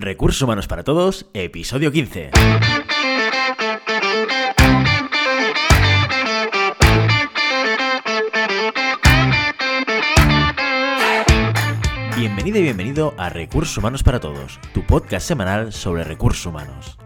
Recursos Humanos para Todos, episodio 15. Bienvenido y bienvenido a Recursos Humanos para Todos, tu podcast semanal sobre recursos humanos.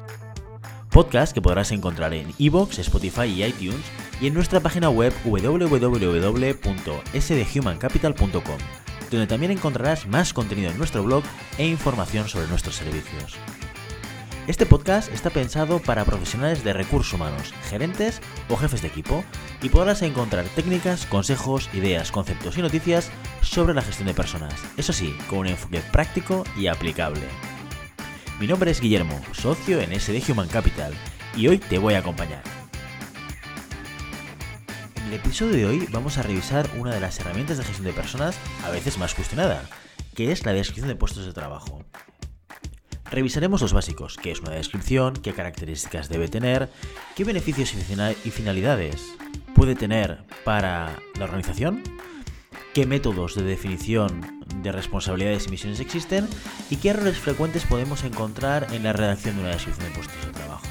Podcast que podrás encontrar en iVoox, Spotify y iTunes y en nuestra página web www.sdhumancapital.com donde también encontrarás más contenido en nuestro blog e información sobre nuestros servicios. Este podcast está pensado para profesionales de recursos humanos, gerentes o jefes de equipo, y podrás encontrar técnicas, consejos, ideas, conceptos y noticias sobre la gestión de personas, eso sí, con un enfoque práctico y aplicable. Mi nombre es Guillermo, socio en SD Human Capital, y hoy te voy a acompañar. El episodio de hoy vamos a revisar una de las herramientas de gestión de personas a veces más cuestionada, que es la descripción de puestos de trabajo. Revisaremos los básicos, qué es una descripción, qué características debe tener, qué beneficios y finalidades puede tener para la organización, qué métodos de definición de responsabilidades y misiones existen y qué errores frecuentes podemos encontrar en la redacción de una descripción de puestos de trabajo.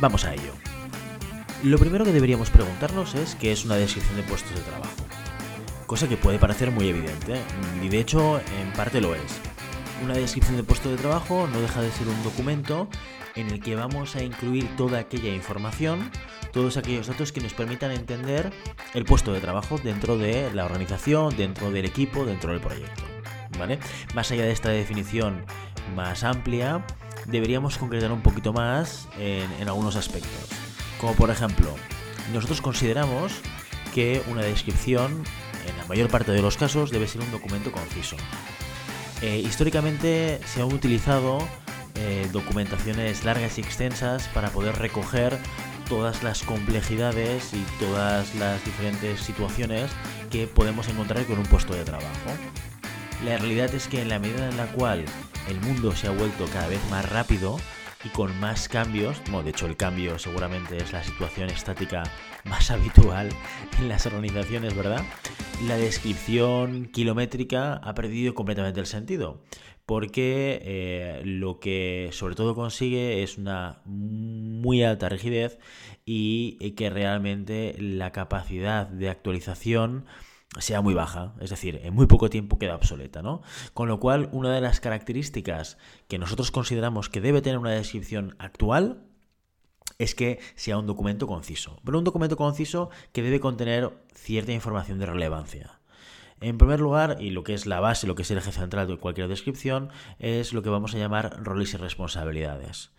Vamos a ello. Lo primero que deberíamos preguntarnos es qué es una descripción de puestos de trabajo. Cosa que puede parecer muy evidente, y de hecho en parte lo es. Una descripción de puesto de trabajo no deja de ser un documento en el que vamos a incluir toda aquella información, todos aquellos datos que nos permitan entender el puesto de trabajo dentro de la organización, dentro del equipo, dentro del proyecto. ¿vale? Más allá de esta definición más amplia, deberíamos concretar un poquito más en, en algunos aspectos. Como por ejemplo, nosotros consideramos que una descripción, en la mayor parte de los casos, debe ser un documento conciso. Eh, históricamente se han utilizado eh, documentaciones largas y extensas para poder recoger todas las complejidades y todas las diferentes situaciones que podemos encontrar con un puesto de trabajo. La realidad es que en la medida en la cual el mundo se ha vuelto cada vez más rápido, y con más cambios, bueno, de hecho el cambio seguramente es la situación estática más habitual en las organizaciones, ¿verdad? La descripción kilométrica ha perdido completamente el sentido, porque eh, lo que sobre todo consigue es una muy alta rigidez y que realmente la capacidad de actualización sea muy baja, es decir, en muy poco tiempo queda obsoleta, ¿no? Con lo cual, una de las características que nosotros consideramos que debe tener una descripción actual es que sea un documento conciso, pero un documento conciso que debe contener cierta información de relevancia. En primer lugar, y lo que es la base, lo que es el eje central de cualquier descripción, es lo que vamos a llamar roles y responsabilidades.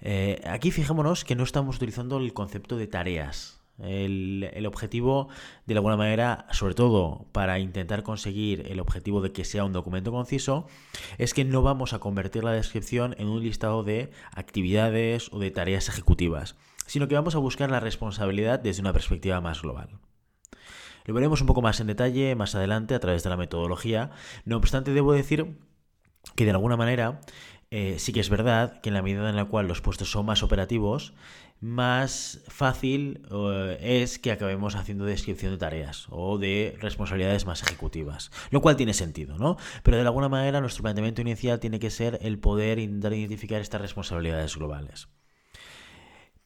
Eh, aquí fijémonos que no estamos utilizando el concepto de tareas, el, objetivo, de alguna manera, sobre todo para intentar conseguir el objetivo de que sea un documento conciso, es que no vamos a convertir la descripción en un listado de actividades o de tareas ejecutivas, sino que vamos a buscar la responsabilidad desde una perspectiva más global. Lo veremos un poco más en detalle más adelante a través de la metodología. No obstante, debo decir que de alguna manera eh, sí que es verdad que en la medida en la cual los puestos son más operativos, más fácil eh, es que acabemos haciendo descripción de tareas o de responsabilidades más ejecutivas, lo cual tiene sentido, ¿no? Pero de alguna manera nuestro planteamiento inicial tiene que ser el poder identificar estas responsabilidades globales.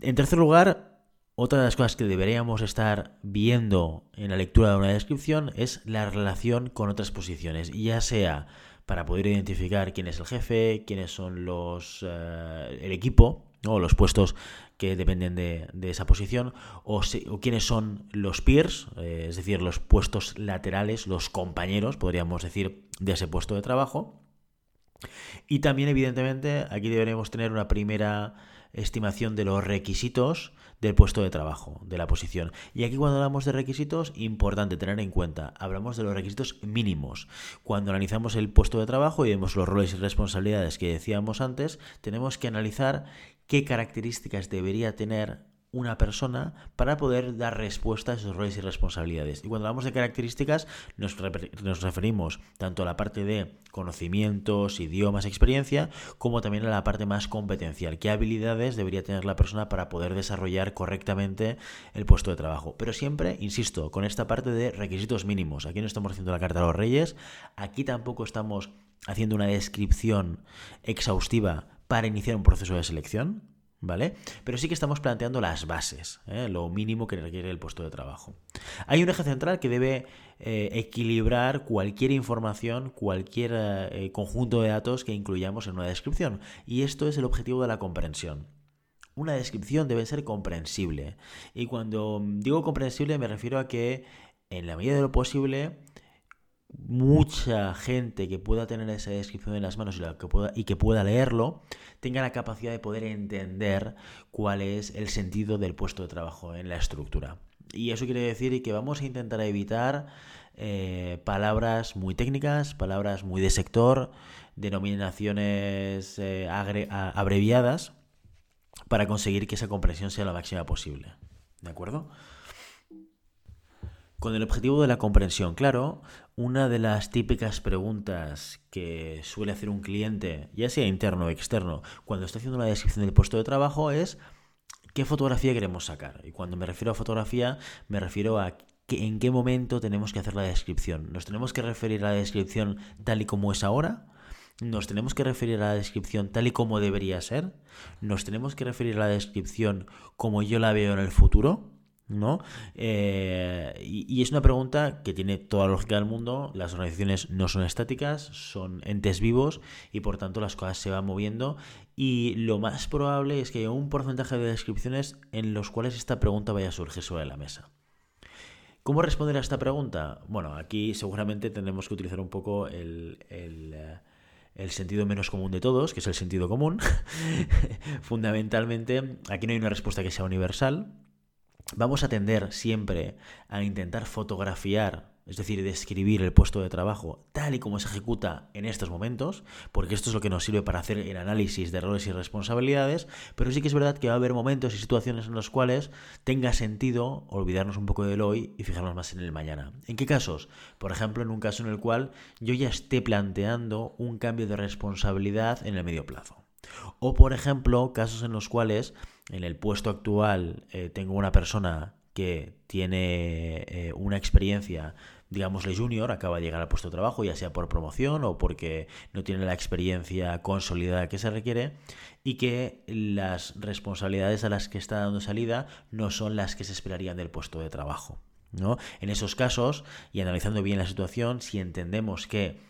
En tercer lugar, otra de las cosas que deberíamos estar viendo en la lectura de una descripción es la relación con otras posiciones, ya sea para poder identificar quién es el jefe, quiénes son los eh, el equipo, o los puestos que dependen de, esa posición, o, quiénes son los peers, eh, es decir, los puestos laterales, los compañeros, podríamos decir, de ese puesto de trabajo. Y también, evidentemente, aquí deberemos tener una primera estimación de los requisitos del puesto de trabajo, de la posición. Y aquí cuando hablamos de requisitos, importante tener en cuenta, hablamos de los requisitos mínimos. Cuando analizamos el puesto de trabajo y vemos los roles y responsabilidades que decíamos antes, tenemos que analizar qué características debería tener una persona para poder dar respuesta a esos roles y responsabilidades. Y cuando hablamos de características nos, referimos tanto a la parte de conocimientos, idiomas, experiencia, como también a la parte más competencial. ¿Qué habilidades debería tener la persona para poder desarrollar correctamente el puesto de trabajo? Pero siempre, insisto, con esta parte de requisitos mínimos. Aquí no estamos haciendo la carta a los reyes, aquí tampoco estamos haciendo una descripción exhaustiva para iniciar un proceso de selección, ¿vale? Pero sí que estamos planteando las bases, ¿eh? lo mínimo que requiere el puesto de trabajo. Hay un eje central que debe eh, equilibrar cualquier información, cualquier eh, conjunto de datos que incluyamos en una descripción, y esto es el objetivo de la comprensión. Una descripción debe ser comprensible, y cuando digo comprensible me refiero a que en la medida de lo posible mucha gente que pueda tener esa descripción en las manos y, que pueda, y que pueda leerlo, tenga la capacidad de poder entender cuál es el sentido del puesto de trabajo en la estructura. Y eso quiere decir que vamos a intentar evitar eh, palabras muy técnicas, palabras muy de sector, denominaciones eh, abreviadas, para conseguir que esa comprensión sea la máxima posible. ¿De acuerdo? Con el objetivo de la comprensión, claro, una de las típicas preguntas que suele hacer un cliente, ya sea interno o externo, cuando está haciendo una descripción del puesto de trabajo es ¿qué fotografía queremos sacar? Y cuando me refiero a fotografía, me refiero a en qué momento tenemos que hacer la descripción. ¿Nos tenemos que referir a la descripción tal y como es ahora? ¿Nos tenemos que referir a la descripción tal y como debería ser? ¿Nos tenemos que referir a la descripción como yo la veo en el futuro? ¿No? Eh, y, es una pregunta que tiene toda la lógica del mundo. Las organizaciones no son estáticas, son entes vivos y por tanto las cosas se van moviendo. Y lo más probable es que haya un porcentaje de descripciones en los cuales esta pregunta vaya a surgir sobre la mesa. ¿Cómo responder a esta pregunta? Bueno, aquí seguramente tendremos que utilizar un poco el, el el sentido menos común de todos, que es el sentido común. Fundamentalmente, aquí no hay una respuesta que sea universal, vamos a tender siempre a intentar fotografiar, es decir, describir el puesto de trabajo tal y como se ejecuta en estos momentos, porque esto es lo que nos sirve para hacer el análisis de errores y responsabilidades, pero sí que es verdad que va a haber momentos y situaciones en los cuales tenga sentido olvidarnos un poco del hoy y fijarnos más en el mañana. ¿En qué casos? Por ejemplo, en un caso en el cual yo ya esté planteando un cambio de responsabilidad en el medio plazo. O, por ejemplo, casos en los cuales en el puesto actual eh, tengo una persona que tiene eh, una experiencia, digámosle junior, acaba de llegar al puesto de trabajo, ya sea por promoción o porque no tiene la experiencia consolidada que se requiere, y que las responsabilidades a las que está dando salida no son las que se esperarían del puesto de trabajo. ¿no? En esos casos, y analizando bien la situación, si entendemos que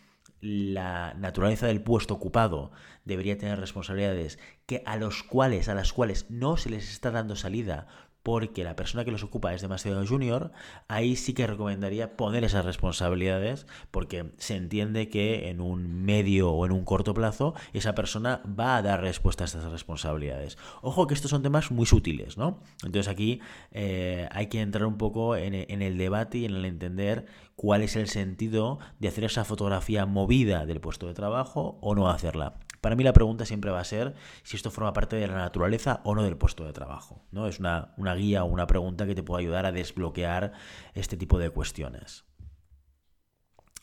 la naturaleza del puesto ocupado debería tener responsabilidades que a los cuales a las cuales no se les está dando salida porque la persona que los ocupa es demasiado junior, ahí sí que recomendaría poner esas responsabilidades porque se entiende que en un medio o en un corto plazo esa persona va a dar respuesta a estas responsabilidades. Ojo que estos son temas muy sutiles, ¿no? Entonces aquí eh, hay que entrar un poco en, en el debate y en el entender cuál es el sentido de hacer esa fotografía movida del puesto de trabajo o no hacerla. Para mí la pregunta siempre va a ser si esto forma parte de la naturaleza o no del puesto de trabajo. ¿no? Es una, guía o una pregunta que te puede ayudar a desbloquear este tipo de cuestiones.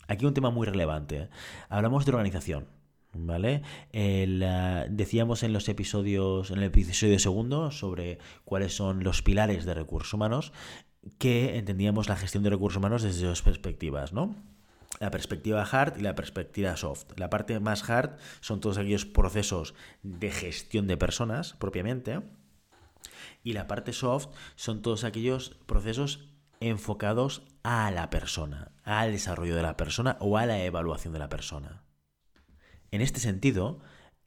Aquí un tema muy relevante. Hablamos de organización. ¿Vale? Eh, decíamos en los episodios, en el episodio segundo, sobre cuáles son los pilares de recursos humanos, que entendíamos la gestión de recursos humanos desde dos perspectivas, ¿no? la perspectiva hard y la perspectiva soft. La parte más hard son todos aquellos procesos de gestión de personas propiamente. Y la parte soft son todos aquellos procesos enfocados a la persona, al desarrollo de la persona o a la evaluación de la persona. En este sentido,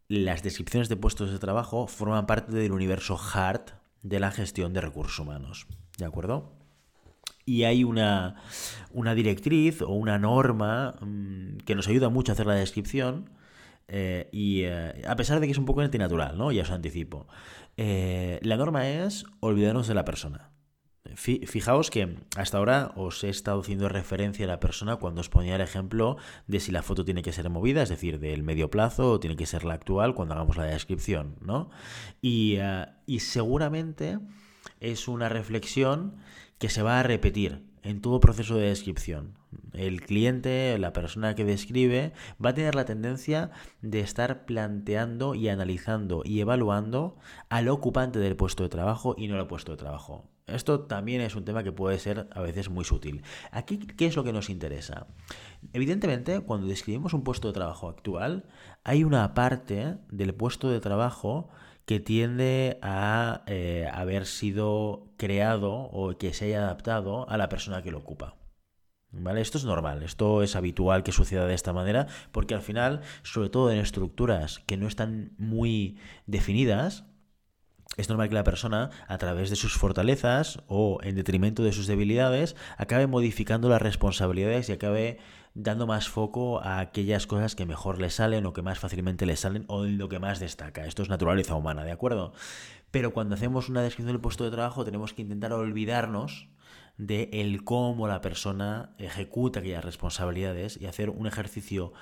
las descripciones de puestos de trabajo forman parte del universo hard de la gestión de recursos humanos. ¿De acuerdo? Y hay una, directriz o una norma mm, que nos ayuda mucho a hacer la descripción. Eh, y eh, a pesar de que es un poco antinatural, ¿no? Ya os anticipo. Eh, la norma es olvidarnos de la persona. Fijaos que hasta ahora os he estado haciendo referencia a la persona cuando os ponía el ejemplo de si la foto tiene que ser movida, es decir, del medio plazo o tiene que ser la actual cuando hagamos la descripción, ¿no? Y, y seguramente es una reflexión que se va a repetir en todo proceso de descripción. El cliente, la persona que describe, va a tener la tendencia de estar planteando y analizando y evaluando al ocupante del puesto de trabajo y no al puesto de trabajo. Esto también es un tema que puede ser a veces muy sutil. Aquí, ¿qué es lo que nos interesa? Evidentemente, cuando describimos un puesto de trabajo actual, hay una parte del puesto de trabajo que tiende a eh, haber sido creado o que se haya adaptado a la persona que lo ocupa. ¿Vale? Esto es normal, esto es habitual que suceda de esta manera, porque al final, sobre todo en estructuras que no están muy definidas, es normal que la persona, a través de sus fortalezas o en detrimento de sus debilidades, acabe modificando las responsabilidades y acabe dando más foco a aquellas cosas que mejor le salen o que más fácilmente le salen o en lo que más destaca. Esto es naturaleza humana, ¿de acuerdo? Pero cuando hacemos una descripción del puesto de trabajo tenemos que intentar olvidarnos de el cómo la persona ejecuta aquellas responsabilidades y hacer un ejercicio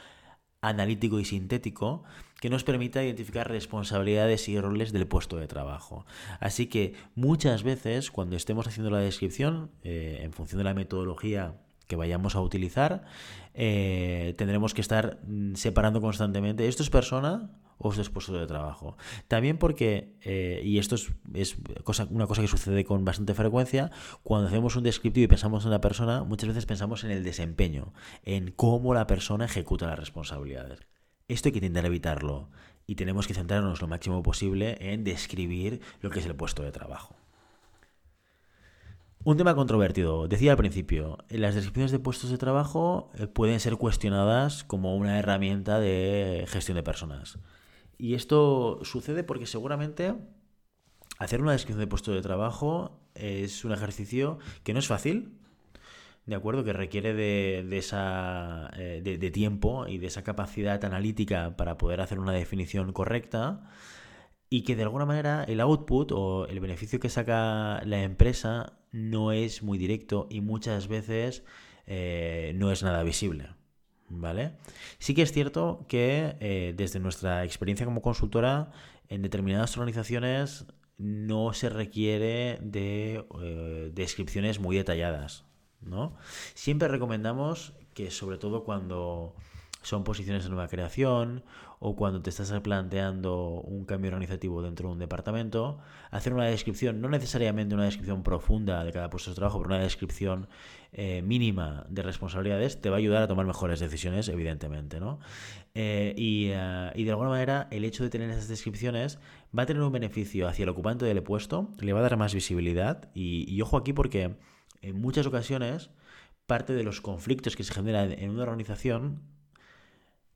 analítico y sintético que nos permita identificar responsabilidades y roles del puesto de trabajo. Así que muchas veces cuando estemos haciendo la descripción, eh, en función de la metodología que vayamos a utilizar, eh, tendremos que estar mm, separando constantemente, ¿esto es persona o esto es puesto de trabajo? También porque, eh, y esto es, cosa, una cosa que sucede con bastante frecuencia, cuando hacemos un descriptivo y pensamos en una persona, muchas veces pensamos en el desempeño, en cómo la persona ejecuta las responsabilidades. Esto hay que intentar evitarlo y tenemos que centrarnos lo máximo posible en describir lo que es el puesto de trabajo. Un tema controvertido. Decía al principio, las descripciones de puestos de trabajo eh, pueden ser cuestionadas como una herramienta de gestión de personas. Y esto sucede porque seguramente hacer una descripción de puesto de trabajo es un ejercicio que no es fácil, ¿de acuerdo? Que requiere de, esa, eh, de tiempo y de esa capacidad analítica para poder hacer una definición correcta y que de alguna manera el output o el beneficio que saca la empresa no es muy directo y muchas veces eh, no es nada visible. ¿Vale? Sí que es cierto que eh, desde nuestra experiencia como consultora, en determinadas organizaciones no se requiere de eh, descripciones muy detalladas. ¿no? Siempre recomendamos que sobre todo cuando son posiciones de nueva creación o cuando te estás planteando un cambio organizativo dentro de un departamento, hacer una descripción, no necesariamente una descripción profunda de cada puesto de trabajo, pero una descripción eh, mínima de responsabilidades, te va a ayudar a tomar mejores decisiones, evidentemente. ¿no? Eh, eh, y, de alguna manera, el hecho de tener esas descripciones va a tener un beneficio hacia el ocupante del puesto, le va a dar más visibilidad. Y, y ojo aquí porque en muchas ocasiones parte de los conflictos que se generan en una organización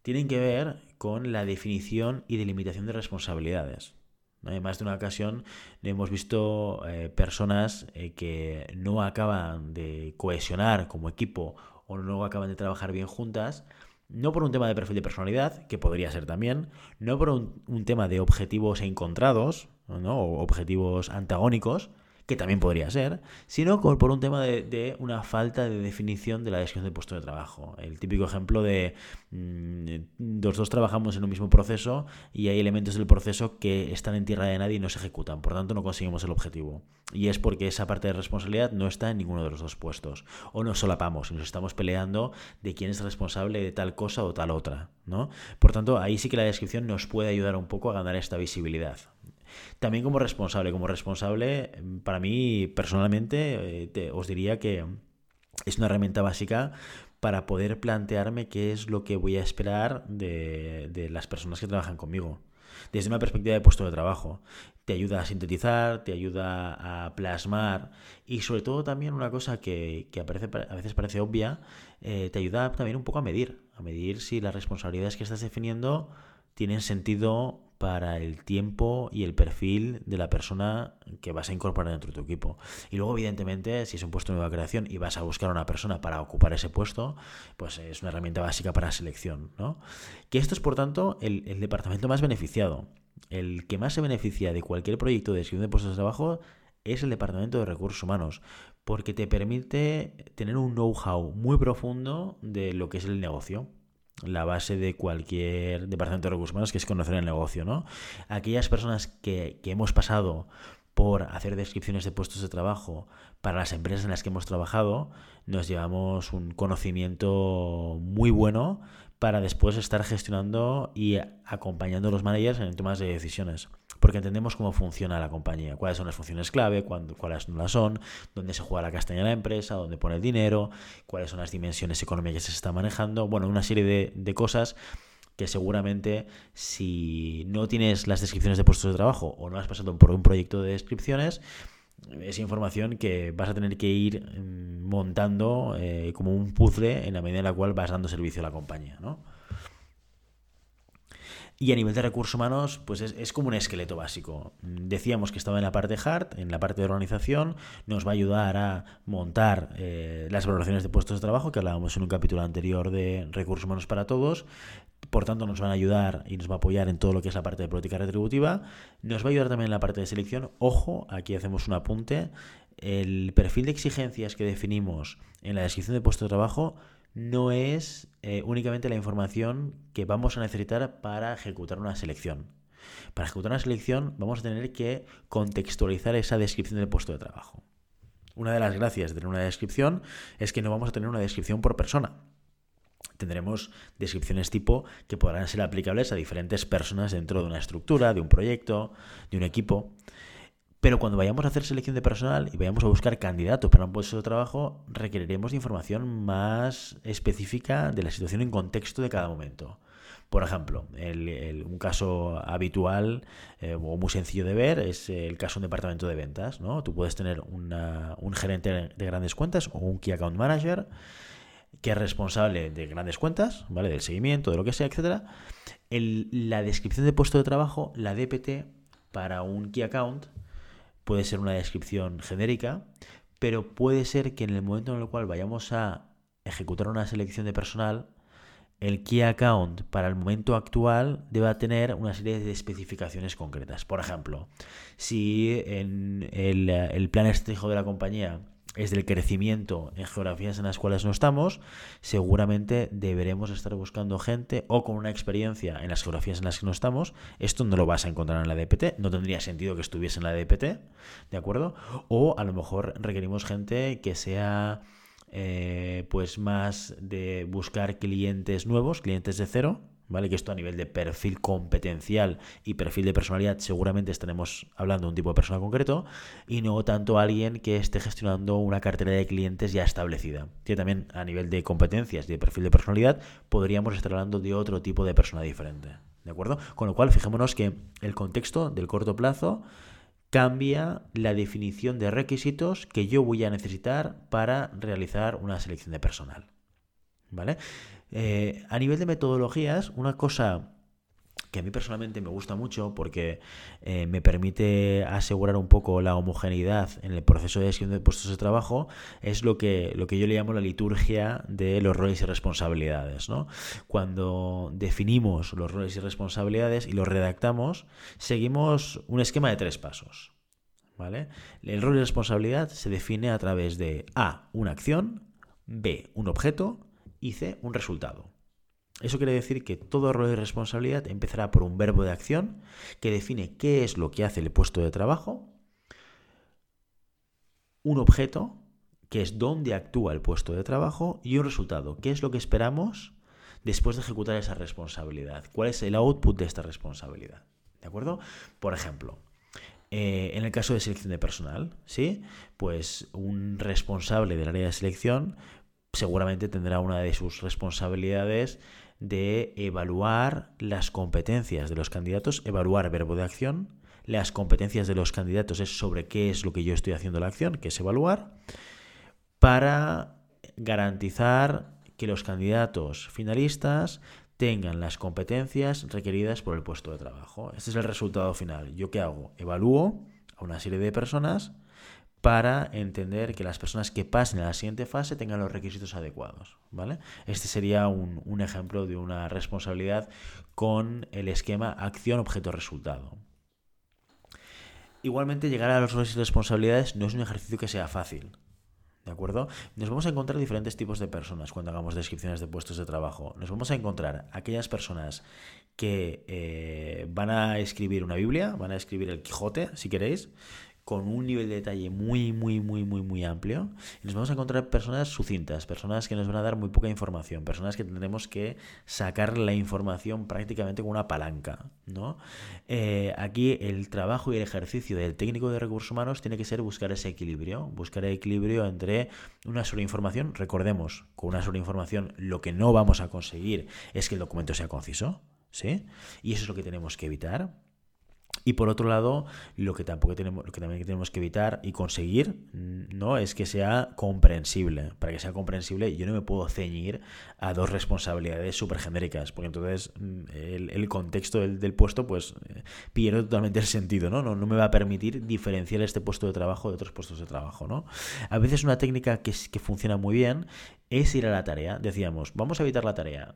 tienen que ver con la definición y delimitación de responsabilidades. En más de una ocasión hemos visto eh, personas eh, que no acaban de cohesionar como equipo o no acaban de trabajar bien juntas, no por un tema de perfil de personalidad, que podría ser también, no por un, tema de objetivos encontrados ¿no? o objetivos antagónicos, que también podría ser, sino por un tema de, una falta de definición de la descripción de puesto de trabajo. El típico ejemplo de mm, los dos trabajamos en un mismo proceso y hay elementos del proceso que están en tierra de nadie y no se ejecutan, por tanto no conseguimos el objetivo. Y es porque esa parte de responsabilidad no está en ninguno de los dos puestos. O nos solapamos y nos estamos peleando de quién es responsable de tal cosa o tal otra. ¿no? Por tanto, ahí sí que la descripción nos puede ayudar un poco a ganar esta visibilidad. También como responsable, como responsable, para mí personalmente eh, os diría que es una herramienta básica para poder plantearme qué es lo que voy a esperar de, las personas que trabajan conmigo desde una perspectiva de puesto de trabajo. Te ayuda a sintetizar, te ayuda a plasmar y sobre todo también una cosa que, a veces parece obvia, eh, te ayuda también un poco a medir, a medir si las responsabilidades que estás definiendo tienen sentido para el tiempo y el perfil de la persona que vas a incorporar dentro de tu equipo. Y luego, evidentemente, si es un puesto de nueva creación y vas a buscar a una persona para ocupar ese puesto, pues es una herramienta básica para selección. ¿no? Que esto es, por tanto, el, departamento más beneficiado. El que más se beneficia de cualquier proyecto de descripción de puestos de trabajo es el departamento de recursos humanos, porque te permite tener un know-how muy profundo de lo que es el negocio la base de cualquier departamento de recursos humanos, que es conocer el negocio, ¿no? Aquellas personas que, que hemos pasado por hacer descripciones de puestos de trabajo para las empresas en las que hemos trabajado, nos llevamos un conocimiento muy bueno para después estar gestionando y acompañando a los managers en temas de decisiones. porque entendemos cómo funciona la compañía, cuáles son las funciones clave, cuáles no las son, dónde se juega la castaña de la empresa, dónde pone el dinero, cuáles son las dimensiones económicas que se está manejando, bueno, una serie de, de cosas que seguramente si no tienes las descripciones de puestos de trabajo o no has pasado por un proyecto de descripciones, es información que vas a tener que ir mm, montando eh, como un puzzle en la medida en la cual vas dando servicio a la compañía, ¿no? Y a nivel de recursos humanos, pues es, como un esqueleto básico. Decíamos que estaba en la parte hard, en la parte de organización, nos va a ayudar a montar eh, las valoraciones de puestos de trabajo, que hablábamos en un capítulo anterior de recursos humanos para todos. Por tanto, nos van a ayudar y nos va a apoyar en todo lo que es la parte de política retributiva. Nos va a ayudar también en la parte de selección. Ojo, aquí hacemos un apunte. El perfil de exigencias que definimos en la descripción de puesto de trabajo no es eh, únicamente la información que vamos a necesitar para ejecutar una selección. Para ejecutar una selección vamos a tener que contextualizar esa descripción del puesto de trabajo. Una de las gracias de tener una descripción es que no vamos a tener una descripción por persona. Tendremos descripciones tipo que podrán ser aplicables a diferentes personas dentro de una estructura, de un proyecto, de un equipo. Pero cuando vayamos a hacer selección de personal y vayamos a buscar candidatos para un puesto de trabajo, requeriremos de información más específica de la situación en contexto de cada momento. Por ejemplo, un caso habitual eh, o muy sencillo de ver es el caso de un departamento de ventas. ¿no? Tú puedes tener un gerente de grandes cuentas o un Key Account Manager que es responsable de grandes cuentas, ¿vale? Del seguimiento, de lo que sea, etcétera. la descripción de puesto de trabajo, la DPT, para un Key Account, puede ser una descripción genérica, pero puede ser que en el momento en el cual vayamos a ejecutar una selección de personal, el Key Account para el momento actual deba tener una serie de especificaciones concretas. Por ejemplo, si en el, el plan estratégico de la compañía es del crecimiento en geografías en las cuales no estamos, seguramente deberemos estar buscando gente o con una experiencia en las geografías en las que no estamos. Esto no lo vas a encontrar en la DPT, no tendría sentido que estuviese en la DPT, ¿de acuerdo? O a lo mejor requerimos gente que sea eh, pues más de buscar clientes nuevos, clientes de cero, ¿vale? Que esto a nivel de perfil competencial y perfil de personalidad seguramente estaremos hablando de un tipo de persona concreto y no tanto alguien que esté gestionando una cartera de clientes ya establecida. Que también a nivel de competencias y de perfil de personalidad podríamos estar hablando de otro tipo de persona diferente. ¿De acuerdo? Con lo cual, fijémonos que el contexto del corto plazo cambia la definición de requisitos que yo voy a necesitar para realizar una selección de personal. ¿Vale? Eh, a nivel de metodologías, una cosa que a mí personalmente me gusta mucho porque eh, me permite asegurar un poco la homogeneidad en el proceso de gestión de puestos de trabajo, es lo que, lo que yo le llamo la liturgia de los roles y responsabilidades. Cuando definimos los roles y responsabilidades y los redactamos, seguimos un esquema de tres pasos. ¿vale? El rol y responsabilidad se define a través de A, una acción, B, un objeto C, un resultado. Eso quiere decir que todo rol de responsabilidad empezará por un verbo de acción que define qué es lo que hace el puesto de trabajo, un objeto, que es dónde actúa el puesto de trabajo, y un resultado, qué es lo que esperamos después de ejecutar esa responsabilidad, cuál es el output de esta responsabilidad. ¿De acuerdo? Por ejemplo, eh, en el caso de selección de personal, ¿sí? Pues un responsable del área de selección seguramente tendrá una de sus responsabilidades de evaluar las competencias de los candidatos, evaluar verbo de acción. Las competencias de los candidatos es sobre qué es lo que yo estoy haciendo la acción, que es evaluar, para garantizar que los candidatos finalistas tengan las competencias requeridas por el puesto de trabajo. Este es el resultado final. ¿Yo qué hago? Evalúo a una serie de personas para entender que las personas que pasen a la siguiente fase tengan los requisitos adecuados. ¿vale? Este sería un, ejemplo de una responsabilidad con el esquema acción-objeto-resultado. Igualmente, llegar a los roles y responsabilidades no es un ejercicio que sea fácil. ¿De acuerdo? Nos vamos a encontrar diferentes tipos de personas cuando hagamos descripciones de puestos de trabajo. Nos vamos a encontrar aquellas personas que eh, van a escribir una Biblia, van a escribir el Quijote, si queréis, con un nivel de detalle muy, muy, muy, muy, muy amplio. Y nos vamos a encontrar personas sucintas, personas que nos van a dar muy poca información, personas que tendremos que sacar la información prácticamente con una palanca. ¿no? Eh, aquí el trabajo y el ejercicio del técnico de recursos humanos tiene que ser buscar ese equilibrio, buscar el equilibrio entre una sola información. Recordemos, con una sola información lo que no vamos a conseguir es que el documento sea conciso. ¿Sí? Y eso es lo que tenemos que evitar. Y por otro lado, lo que tampoco tenemos, lo que también tenemos que evitar y conseguir, mm, ¿no? Es que sea comprensible. Para que sea comprensible, yo no me puedo ceñir a dos responsabilidades súper genéricas, porque entonces mm, el, contexto del, puesto, pues, eh, pierde totalmente el sentido, ¿no? ¿no? me va a permitir diferenciar este puesto de trabajo de otros puestos de trabajo, ¿no? A veces una técnica que, que funciona muy bien es ir a la tarea. Decíamos, vamos a evitar la tarea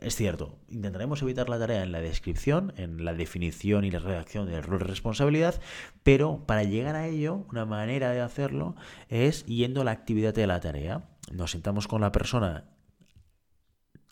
es cierto, intentaremos evitar la tarea en la descripción, en la definición y la redacción del rol de responsabilidad, pero para llegar a ello, una manera de hacerlo es yendo a la actividad de la tarea. Nos sentamos con la persona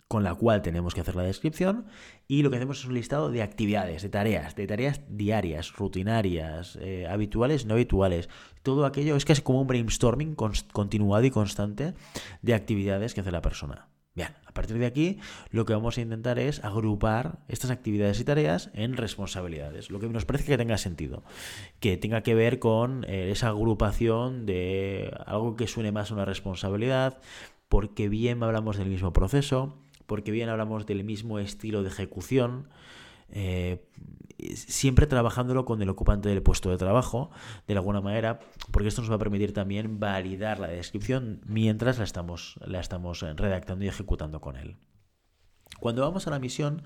con la cual tenemos que hacer la descripción y lo que hacemos es un listado de actividades, de tareas, de tareas diarias, rutinarias, eh, habituales, no habituales. Todo aquello es casi como un brainstorming continuado y constante de actividades que hace la persona. Bien, a partir de aquí lo que vamos a intentar es agrupar estas actividades y tareas en responsabilidades, lo que nos parece que tenga sentido, que tenga que ver con eh, esa agrupación de algo que suene más a una responsabilidad, porque bien hablamos del mismo proceso, porque bien hablamos del mismo estilo de ejecución, eh, siempre trabajándolo con el ocupante del puesto de trabajo, de alguna manera, porque esto nos va a permitir también validar la descripción mientras la estamos, la estamos redactando y ejecutando con él. Cuando vamos a la misión,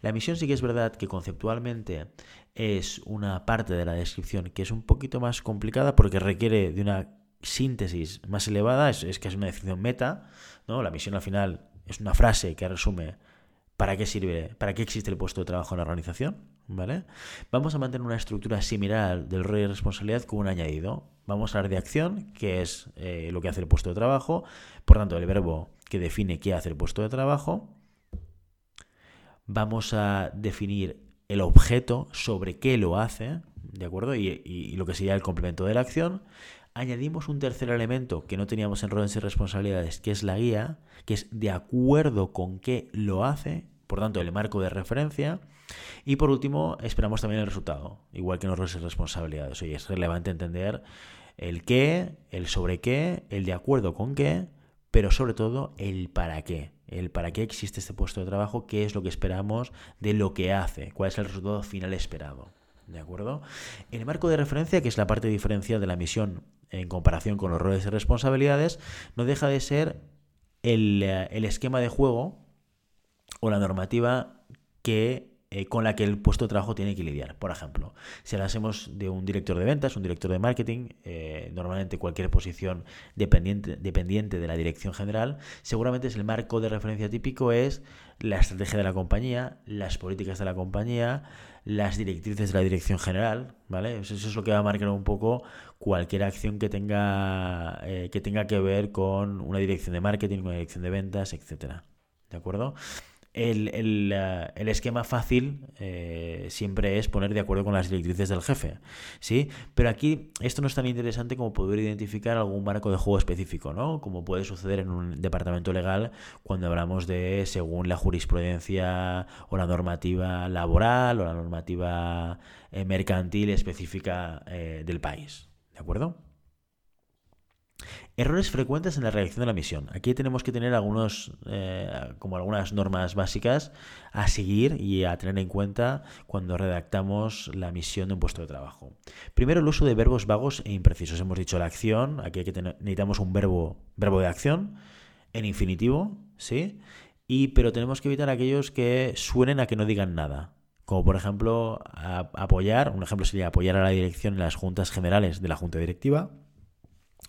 la misión sí que es verdad que conceptualmente es una parte de la descripción que es un poquito más complicada porque requiere de una síntesis más elevada, es, es que es una descripción meta, ¿no? La misión al final es una frase que resume para qué sirve, para qué existe el puesto de trabajo en la organización, ¿vale? Vamos a mantener una estructura similar del rol de responsabilidad con un añadido. Vamos a hablar de acción, que es eh, lo que hace el puesto de trabajo, por tanto, el verbo que define qué hace el puesto de trabajo. Vamos a definir el objeto sobre qué lo hace, ¿de acuerdo? Y, y lo que sería el complemento de la acción añadimos un tercer elemento que no teníamos en roles y responsabilidades, que es la guía, que es de acuerdo con qué lo hace, por tanto, el marco de referencia. Y por último, esperamos también el resultado, igual que en los roles y responsabilidades. Oye, es relevante entender el qué, el sobre qué, el de acuerdo con qué, pero sobre todo el para qué. El para qué existe este puesto de trabajo, qué es lo que esperamos de lo que hace, cuál es el resultado final esperado. ¿De acuerdo? El marco de referencia, que es la parte diferencial de la misión en comparación con los roles y responsabilidades, no deja de ser el, eh, esquema de juego o la normativa que eh, con la que el puesto de trabajo tiene que lidiar. Por ejemplo, si hablásemos de un director de ventas, un director de marketing, eh, normalmente cualquier posición dependiente, dependiente de la dirección general, seguramente es el marco de referencia típico es la estrategia de la compañía, las políticas de la compañía, las directrices de la dirección general, ¿vale? Eso es lo que va a marcar un poco cualquier acción que tenga, eh, que tenga que ver con una dirección de marketing, una dirección de ventas, etcétera. ¿De acuerdo? El, el, esquema fácil eh, siempre es poner de acuerdo con las directrices del jefe, ¿sí? Pero aquí esto no es tan interesante como poder identificar algún marco de juego específico, ¿no? Como puede suceder en un departamento legal cuando hablamos de según la jurisprudencia o la normativa laboral o la normativa eh, mercantil específica eh, del país, ¿de acuerdo? Errores frecuentes en la redacción de la misión. Aquí tenemos que tener algunos, eh, como algunas normas básicas a seguir y a tener en cuenta cuando redactamos la misión de un puesto de trabajo. Primero, el uso de verbos vagos e imprecisos. Hemos dicho la acción, aquí necesitamos un verbo, verbo de acción en infinitivo, ¿sí? Y, pero tenemos que evitar aquellos que suenen a que no digan nada. Como por ejemplo, apoyar, un ejemplo sería apoyar a la dirección en las juntas generales de la junta directiva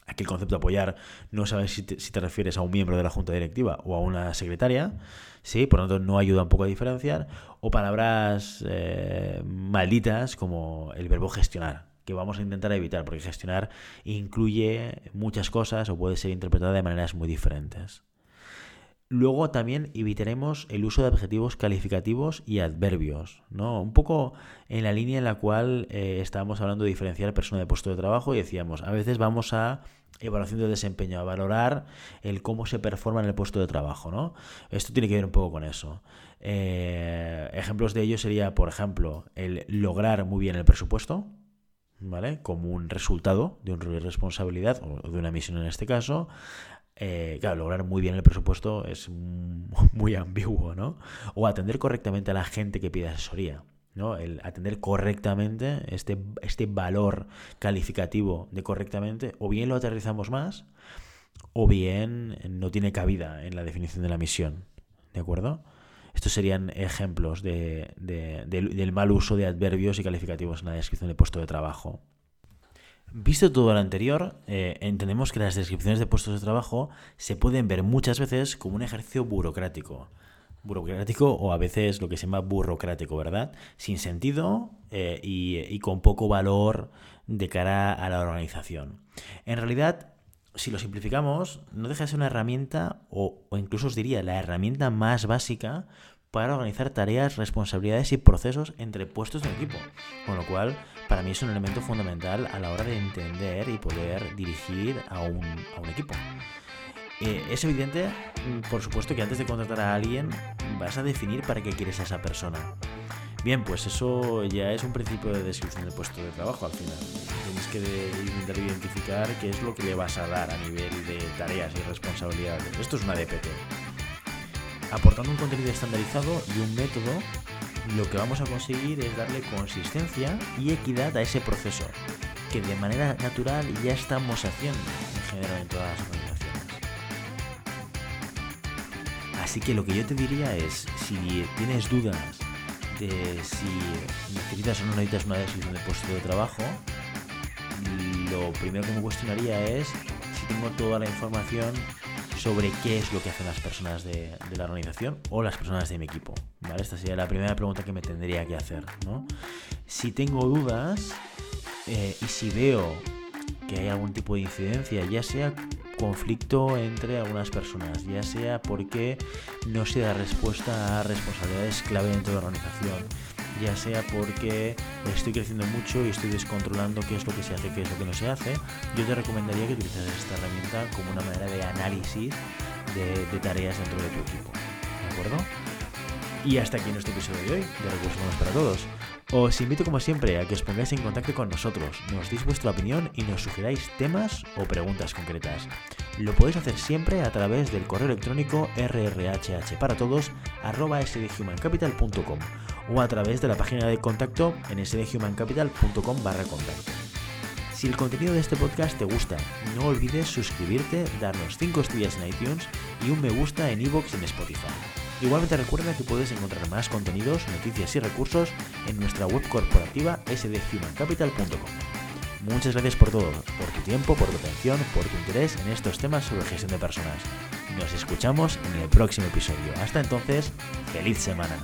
Aquí el concepto de apoyar no sabes si te, refieres a un miembro de la junta directiva o a una secretaria, ¿sí? por lo tanto no ayuda un poco a diferenciar. O palabras eh, malditas como el verbo gestionar, que vamos a intentar evitar, porque gestionar incluye muchas cosas o puede ser interpretada de maneras muy diferentes. Luego también evitaremos el uso de adjetivos calificativos y adverbios, ¿no? Un poco en la línea en la cual eh, estábamos hablando de diferenciar persona de puesto de trabajo y decíamos, a veces vamos a evaluación de desempeño, a valorar el cómo se performa en el puesto de trabajo, ¿no? Esto tiene que ver un poco con eso. Eh, ejemplos de ello sería, por ejemplo, el lograr muy bien el presupuesto, ¿vale? Como un resultado de una responsabilidad o de una misión en este caso. Eh, claro, lograr muy bien el presupuesto es muy ambiguo, ¿no? O atender correctamente a la gente que pide asesoría. ¿no? El atender correctamente este, este valor calificativo de correctamente, o bien lo aterrizamos más, o bien no tiene cabida en la definición de la misión. ¿De acuerdo? Estos serían ejemplos de, del, mal uso de adverbios y calificativos en la descripción de puesto de trabajo. Visto todo lo anterior, eh, entendemos que las descripciones de puestos de trabajo se pueden ver muchas veces como un ejercicio burocrático. Burocrático o a veces lo que se llama burocrático, ¿verdad? Sin sentido eh, y, con poco valor de cara a la organización. En realidad, si lo simplificamos, no deja de ser una herramienta, o, o incluso os diría, la herramienta más básica para organizar tareas, responsabilidades y procesos entre puestos de equipo. Con lo cual, para mí es un elemento fundamental a la hora de entender y poder dirigir a un, equipo. Eh, es evidente, mm, por supuesto, que antes de contratar a alguien vas a definir para qué quieres a esa persona. Bien, pues eso ya es un principio de descripción del puesto de trabajo al final. Tienes que intentar identificar qué es lo que le vas a dar a nivel de tareas y responsabilidades. Esto es una DPT aportando un contenido estandarizado y un método, lo que vamos a conseguir es darle consistencia y equidad a ese proceso, que de manera natural ya estamos haciendo en general en todas las organizaciones. Así que lo que yo te diría es, si tienes dudas de si necesitas o no necesitas una decisión de puesto de trabajo, lo primero que me cuestionaría es si tengo toda la información sobre qué es lo que hacen las personas de, la organización o las personas de mi equipo. ¿vale? Esta sería la primera pregunta que me tendría que hacer. ¿no? Si tengo dudas eh, y si veo que hay algún tipo de incidencia, ya sea conflicto entre algunas personas, ya sea porque no se da respuesta a responsabilidades clave dentro de la organización, ya sea porque estoy creciendo mucho y estoy descontrolando qué es lo que se hace, qué es lo que no se hace, yo te recomendaría que utilices esta herramienta como una manera de análisis de, tareas dentro de tu equipo. ¿De acuerdo? Y hasta aquí nuestro episodio de hoy de Recursos Humanos para Todos. Os invito como siempre a que os pongáis en contacto con nosotros, nos deis vuestra opinión y nos sugeráis temas o preguntas concretas. Lo podéis hacer siempre a través del correo electrónico rrhhparatodos.sdhumancapital.com o a través de la página de contacto en sdhumancapital.com barra contacto. Si el contenido de este podcast te gusta, no olvides suscribirte, darnos 5 estrellas en iTunes y un me gusta en iVoox y en Spotify. Igualmente recuerda que puedes encontrar más contenidos, noticias y recursos en nuestra web corporativa sdhumancapital.com. Muchas gracias por todo, por tu tiempo, por tu atención, por tu interés en estos temas sobre gestión de personas. Nos escuchamos en el próximo episodio. Hasta entonces, feliz semana.